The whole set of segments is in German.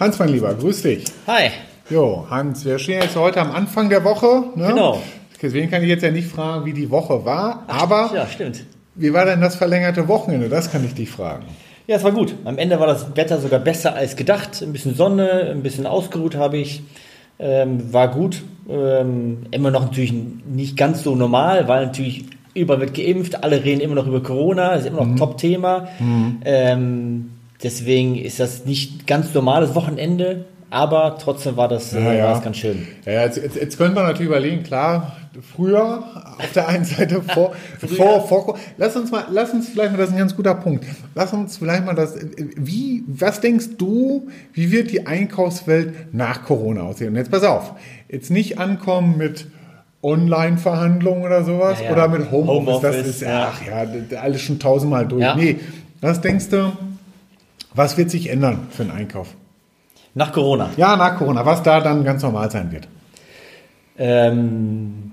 Hans, mein Lieber, grüß dich. Hi. Jo, Hans, wir stehen jetzt heute am Anfang der Woche. Ne? Genau. Deswegen kann ich jetzt ja nicht fragen, wie die Woche war, aber Ja, stimmt. wie war denn das verlängerte Wochenende? Das kann ich dich fragen. Ja, es war gut. Am Ende war das Wetter sogar besser als gedacht. Ein bisschen Sonne, ein bisschen ausgeruht habe ich. Ähm, war gut. Ähm, immer noch natürlich nicht ganz so normal, weil natürlich überall wird geimpft. Alle reden immer noch über Corona. Das ist immer noch ein Top-Thema. Ähm, deswegen ist das nicht ganz normales Wochenende. Aber trotzdem war das, äh, Ja, ja. ganz schön. Ja, jetzt, jetzt, jetzt könnte man natürlich überlegen, klar, früher auf der einen Seite vor, vor, vor, lass uns mal, lass uns vielleicht mal, das ist ein ganz guter Punkt, lass uns vielleicht mal das, wie, was denkst du, wie wird die Einkaufswelt nach Corona aussehen? Und jetzt pass auf, jetzt nicht ankommen mit Online-Verhandlungen oder sowas Ja, ja. oder mit Homeoffice, das Homeoffice, ist, ja. ach ja, das- alles schon tausendmal durch. Ja. Nee, was denkst du, was wird sich ändern für den Einkauf? Nach Corona. Ja, nach Corona, was da dann ganz normal sein wird. Ähm,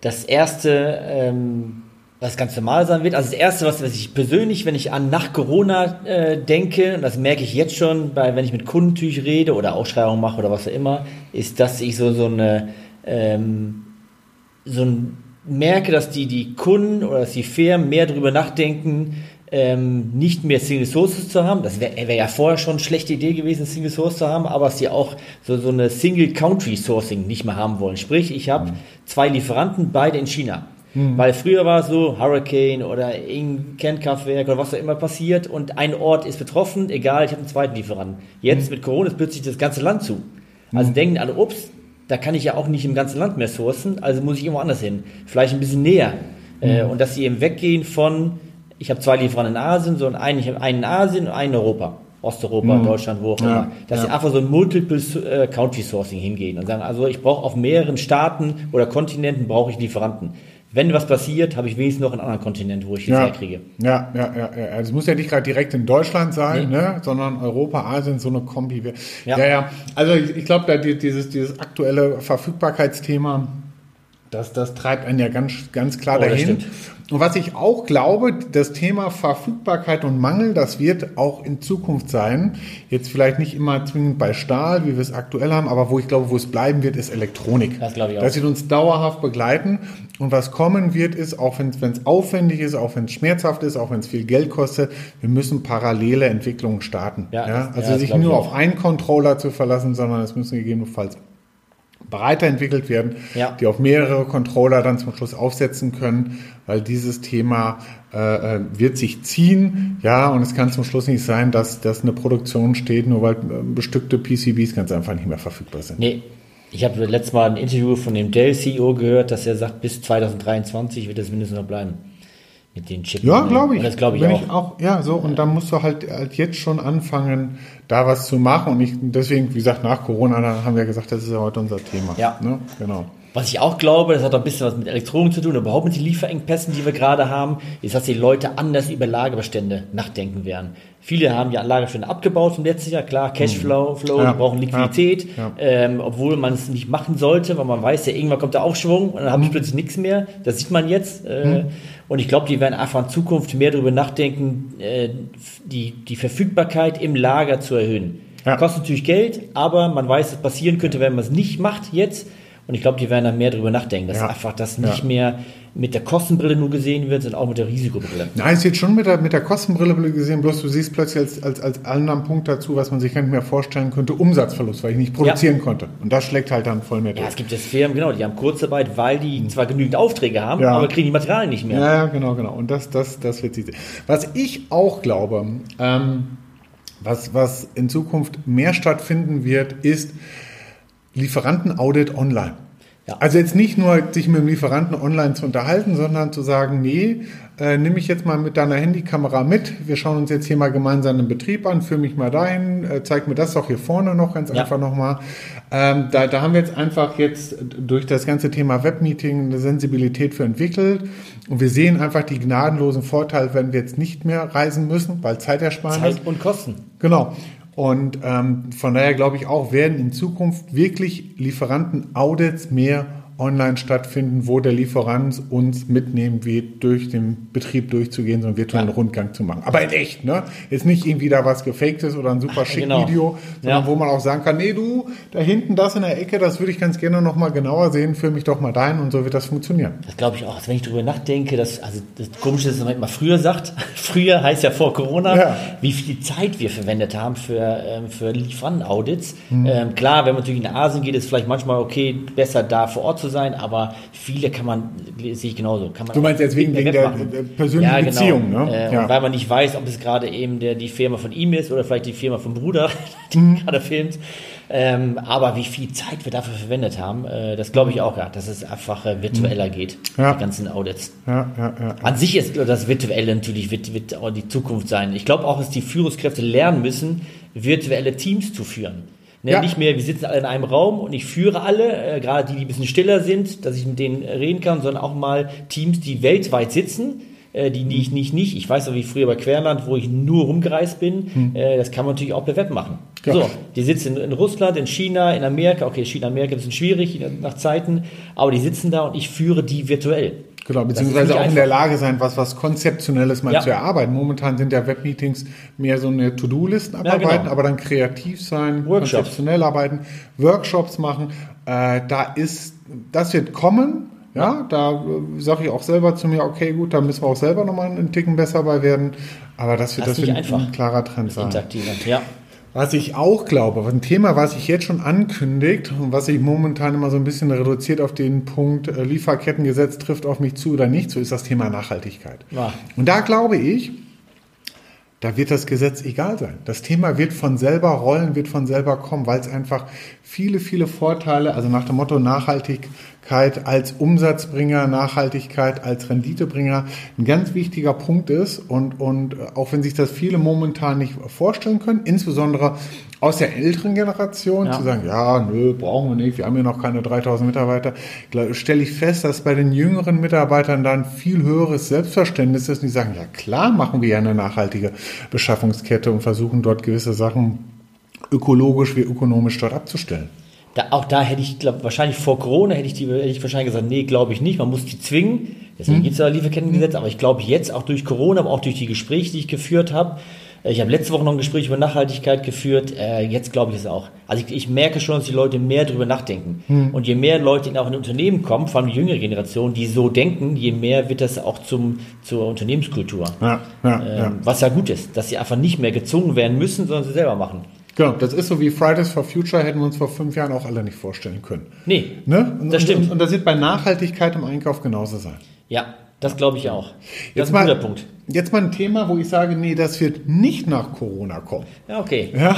das erste, ähm, was ganz normal sein wird, also das erste, was, was ich persönlich, wenn ich an nach Corona äh, denke, und das merke ich jetzt schon, bei, wenn ich mit Kunden natürlich rede oder Ausschreibungen mache oder was auch immer, ist, dass ich so, so eine, ähm, so ein, merke, dass die, die Kunden oder dass die Firmen mehr darüber nachdenken, ähm, nicht mehr Single Sources zu haben. Das wäre wär ja vorher schon eine schlechte Idee gewesen, Single Source zu haben, aber dass sie auch so, so eine Single Country Sourcing nicht mehr haben wollen. Sprich, ich habe zwei Lieferanten, beide in China. Weil früher war es so, Hurricane oder irgendein Kernkraftwerk oder was auch immer passiert und ein Ort ist betroffen, egal, ich habe einen zweiten Lieferanten. Jetzt mit Corona ist plötzlich das ganze Land zu. Also denken alle, ups, da kann ich ja auch nicht im ganzen Land mehr sourcen, also muss ich irgendwo anders hin. Vielleicht ein bisschen näher. Äh, und dass sie eben weggehen von, ich habe zwei Lieferanten in Asien, so einen, ich habe einen in Asien und einen in Europa. Osteuropa, Deutschland, wo auch Ja, immer. Dass sie ja. einfach so ein Multiple äh, Country Sourcing hingehen und sagen, also ich brauche auf mehreren Staaten oder Kontinenten brauche ich Lieferanten. Wenn was passiert, habe ich wenigstens noch einen anderen Kontinent, wo ich das Ja, herkriege. ja, ja, ja, ja. Also es muss ja nicht gerade direkt in Deutschland sein, Nee. ne? sondern Europa, Asien, so eine Kombi. Ja, Ja. ja. Also ich, ich glaube, dieses, dieses aktuelle Verfügbarkeitsthema, das, das treibt einen ja ganz, ganz klar Oh, dahin. Und was ich auch glaube, das Thema Verfügbarkeit und Mangel, das wird auch in Zukunft sein. Jetzt vielleicht nicht immer zwingend bei Stahl, wie wir es aktuell haben, aber wo ich glaube, wo es bleiben wird, ist Elektronik. Das glaube ich auch. Das wird uns dauerhaft begleiten. Und was kommen wird, ist, auch wenn es aufwendig ist, auch wenn es schmerzhaft ist, auch wenn es viel Geld kostet, wir müssen parallele Entwicklungen starten. Ja, Ja, das- also ja, sich nur auf einen Controller zu verlassen, sondern es müssen gegebenenfalls breiter entwickelt werden, Ja. die auf mehrere Controller dann zum Schluss aufsetzen können, weil dieses Thema äh, äh, wird sich ziehen, ja, und es kann zum Schluss nicht sein, dass, dass eine Produktion steht, nur weil äh, bestückte PCBs ganz einfach nicht mehr verfügbar sind. Nee, ich habe letztes Mal ein Interview von dem Dell-CEO gehört, dass er sagt, bis 2023 wird es mindestens noch bleiben. Mit den Chips. Ja, glaube ich. Und das glaube ich Wenn auch. Ja, so, und dann musst du halt, halt jetzt schon anfangen, da was zu machen. Und ich, deswegen, wie gesagt, nach Corona, haben wir gesagt, das ist ja heute unser Thema. Ja. Ne? Genau. Was ich auch glaube, das hat auch ein bisschen was mit Elektronik zu tun, überhaupt mit den Lieferengpässen, die wir gerade haben, ist, dass die Leute anders über Lagerbestände nachdenken werden. Viele haben ja Lagerbestände abgebaut vom letzten Jahr, klar, Cashflow, Flow, Ja. die brauchen Liquidität, Ja. Ähm, obwohl man es nicht machen sollte, weil man weiß ja, irgendwann kommt der Aufschwung und dann habe ich plötzlich nichts mehr. Das sieht man jetzt. Äh, Und ich glaube, die werden einfach in Zukunft mehr darüber nachdenken, äh, die, die Verfügbarkeit im Lager zu erhöhen. Ja. Kostet natürlich Geld, aber man weiß, was passieren könnte, wenn man es nicht macht jetzt. Und ich glaube, die werden dann mehr darüber nachdenken, dass Ja. einfach das Ja. nicht mehr mit der Kostenbrille nur gesehen wird, sondern auch mit der Risikobrille. Na, ist jetzt schon mit der, mit der Kostenbrille gesehen, bloß du siehst plötzlich als, als, als anderen Punkt dazu, was man sich gar nicht mehr vorstellen könnte, Umsatzverlust, weil ich nicht produzieren konnte. Und das schlägt halt dann voll mehr Ja, durch. es gibt jetzt Firmen, genau, die haben Kurzarbeit, weil die zwar genügend Aufträge haben, Ja. aber kriegen die Materialien nicht mehr. Ja, ja, genau, genau. Und das, das, das wird sich. Was ich auch glaube, ähm, was, was in Zukunft mehr stattfinden wird, ist Lieferantenaudit online. Ja. Also jetzt nicht nur sich mit dem Lieferanten online zu unterhalten, sondern zu sagen, nee, äh, nimm mich jetzt mal mit deiner Handykamera mit. Wir schauen uns jetzt hier mal gemeinsam den Betrieb an, führe mich mal dahin, äh, zeig mir das doch hier vorne noch ganz Ja. einfach nochmal. Ähm, da, da haben wir jetzt einfach jetzt durch das ganze Thema Webmeeting eine Sensibilität für entwickelt. Und wir sehen einfach die gnadenlosen Vorteile, wenn wir jetzt nicht mehr reisen müssen, weil Zeitersparnis. Zeit und Kosten. Genau. Und ähm, von daher glaube ich auch, werden in Zukunft wirklich Lieferanten-Audits mehr online stattfinden, wo der Lieferant uns mitnehmen wird, durch den Betrieb durchzugehen, so einen virtuellen Ja. Rundgang zu machen. Aber in echt, ne? Ist nicht irgendwie da was Gefaktes oder ein super schick genau. Video, sondern Ja. wo man auch sagen kann, nee, du, da hinten das in der Ecke, das würde ich ganz gerne noch mal genauer sehen, führ mich doch mal dahin und so wird das funktionieren. Das glaube ich auch. Also wenn ich darüber nachdenke, dass, also das Komische ist, dass man immer früher sagt, früher heißt ja vor Corona, Ja. wie viel Zeit wir verwendet haben für, ähm, für Lieferantenaudits. Mhm. Ähm, klar, wenn man natürlich in Asien geht, ist vielleicht manchmal okay, besser da vor Ort zu sein, aber viele kann man, sehe ich genauso. Kann man Du meinst jetzt wegen, wegen der, der persönlichen Beziehung, ne? Äh, Ja. Weil man nicht weiß, ob es gerade eben der, die Firma von ihm ist oder vielleicht die Firma vom Bruder, die Mhm. gerade filmt. Ähm, aber wie viel Zeit wir dafür verwendet haben, äh, das glaube ich auch, ja, dass es einfach äh, virtueller geht, Mhm. Ja. die ganzen Audits. ja, ja, ja. An sich ist das Virtuelle natürlich wird, wird auch die Zukunft sein. Ich glaube auch, dass die Führungskräfte lernen müssen, virtuelle Teams zu führen. Ne, Ja. Nicht mehr, wir sitzen alle in einem Raum und ich führe alle, äh, gerade die, die ein bisschen stiller sind, dass ich mit denen reden kann, sondern auch mal Teams, die weltweit sitzen, äh, die, ich nicht, nicht. Ich weiß noch, wie früher bei Querland, wo ich nur rumgereist bin, äh, das kann man natürlich auch per Web machen. Ja. So, die sitzen in, Russland, in China, in Amerika, okay, China, Amerika ist ein bisschen schwierig nach Zeiten, aber die sitzen da und ich führe die virtuell. Genau, beziehungsweise auch in der. Lage sein, was, was Konzeptionelles mal Ja. zu erarbeiten. Momentan sind ja Webmeetings mehr so eine To-Do-Listen abarbeiten, genau. aber dann kreativ sein, Workshops. konzeptionell arbeiten, Workshops machen. Äh, da ist, das wird kommen. Ja, da äh, sage ich auch selber zu mir, okay, gut, da müssen wir auch selber nochmal einen Ticken besser bei werden. Aber das wird, Das das wird ein, klarer Trend sein. Interaktiver, ja. Was ich auch glaube, ein Thema, was sich jetzt schon ankündigt und was sich momentan immer so ein bisschen reduziert auf den Punkt äh, Lieferkettengesetz trifft auf mich zu oder nicht, so ist das Thema Nachhaltigkeit. Ja. Und da glaube ich, da wird das Gesetz egal sein. Das Thema wird von selber rollen, wird von selber kommen, weil es einfach viele, viele Vorteile, also nach dem Motto Nachhaltigkeit als Umsatzbringer, Nachhaltigkeit als Renditebringer, ein ganz wichtiger Punkt ist. Und, und auch wenn sich das viele momentan nicht vorstellen können, insbesondere aus der älteren Generation, Ja. zu sagen, ja, nö, brauchen wir nicht, wir haben ja noch keine 3000 Mitarbeiter, stelle ich fest, dass bei den jüngeren Mitarbeitern dann viel höheres Selbstverständnis ist und die sagen, ja klar machen wir ja eine nachhaltige Beschaffungskette und versuchen dort gewisse Sachen ökologisch wie ökonomisch dort abzustellen. Da, auch da hätte ich, glaub, wahrscheinlich vor Corona hätte ich, die, hätte ich wahrscheinlich gesagt, nee, glaube ich nicht, man muss die zwingen. Deswegen gibt es ja Lieferkettengesetz, aber ich glaube jetzt auch durch Corona, aber auch durch die Gespräche, die ich geführt habe, äh, ich habe letzte Woche noch ein Gespräch über Nachhaltigkeit geführt, äh, jetzt glaube ich es auch. Also ich, ich merke schon, dass die Leute mehr darüber nachdenken. Und je mehr Leute in auch in Unternehmen kommen, vor allem die jüngere Generation, die so denken, je mehr wird das auch zum, zur Unternehmenskultur. Ja, ja, Ähm, ja. Was ja gut ist, dass sie einfach nicht mehr gezwungen werden müssen, sondern sie selber machen. Genau, das ist so wie Fridays for Future hätten wir uns vor fünf Jahren auch alle nicht vorstellen können. Nee, Ne? Und, Das stimmt. Und, und das wird bei Nachhaltigkeit im Einkauf genauso sein. ja, das glaube ich auch. Das Jetzt ist ein mal, guter Punkt. jetzt mal ein Thema, wo ich sage, nee, das wird nicht nach Corona kommen. Ja, okay. Ja,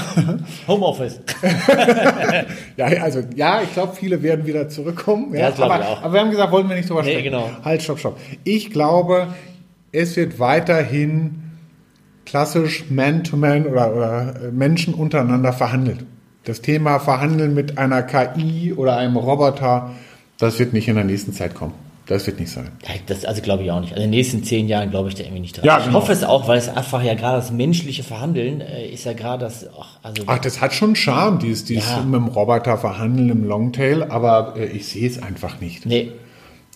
Homeoffice. ja also ja, ich glaube, viele werden wieder zurückkommen. Ja, Ja, das aber, ich auch. aber wir haben gesagt, wollen wir nicht drüber Nee, sprechen. genau. Halt, stopp, stopp. Ich glaube, es wird weiterhin klassisch Man-to-Man oder, oder äh, Menschen untereinander verhandelt. Das Thema Verhandeln mit einer KI oder einem Roboter, das wird nicht in der nächsten Zeit kommen. Das wird nicht sein. Das, also glaube ich auch nicht. Also in den nächsten zehn Jahren glaube ich da irgendwie nicht dran. Ja, ich genau. hoffe es auch, weil es einfach ja gerade das menschliche Verhandeln äh, ist ja gerade das, ach, also Ach, das hat schon Charme, dieses, dieses Ja. mit dem Roboter verhandeln im Longtail, aber äh, ich sehe es einfach nicht. nee,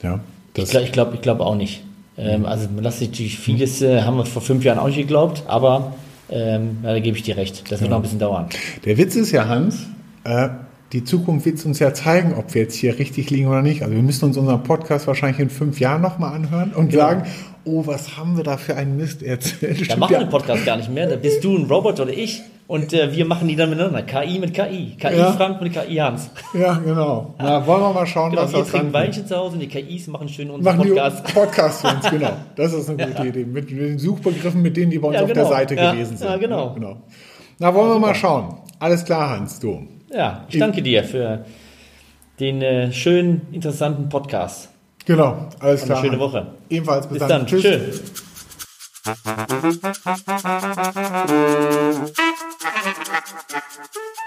Ja, ich das, glaube ich glaub, ich glaub auch nicht. Ähm, also man lässt sich natürlich vieles, äh, haben wir vor fünf Jahren auch nicht geglaubt, aber ähm, ja, da gebe ich dir recht. Das wird noch ein bisschen dauern. Der Witz ist ja, Hans, äh, die Zukunft wird uns ja zeigen, ob wir jetzt hier richtig liegen oder nicht. Also wir müssen uns unseren Podcast wahrscheinlich in fünf Jahren nochmal anhören und sagen, oh, was haben wir da für einen Mist erzählt. Da machen wir ja. den Podcast gar nicht mehr. Da bist du ein Roboter oder ich und äh, wir machen die dann miteinander. KI mit KI. KI Ja. Frank mit KI Hans. Ja, genau. Na, wollen wir mal schauen, Genau, was wir das trinken dann Weinchen zu Hause und die KIs machen schön unseren Machen Podcast. die Podcast für uns, genau. Das ist eine gute Idee. Mit, mit den Suchbegriffen, mit denen die bei uns Ja, auf der genau. Seite Ja, gewesen sind. ja, genau. Na, wollen wir mal schauen. Alles klar, Hans, du. Ja, ich danke dir für den äh, schönen, interessanten Podcast. Genau, alles Und klar. eine schöne. Woche. Ebenfalls bis, Bis dann. Tschüss. Tschüss. Thank you.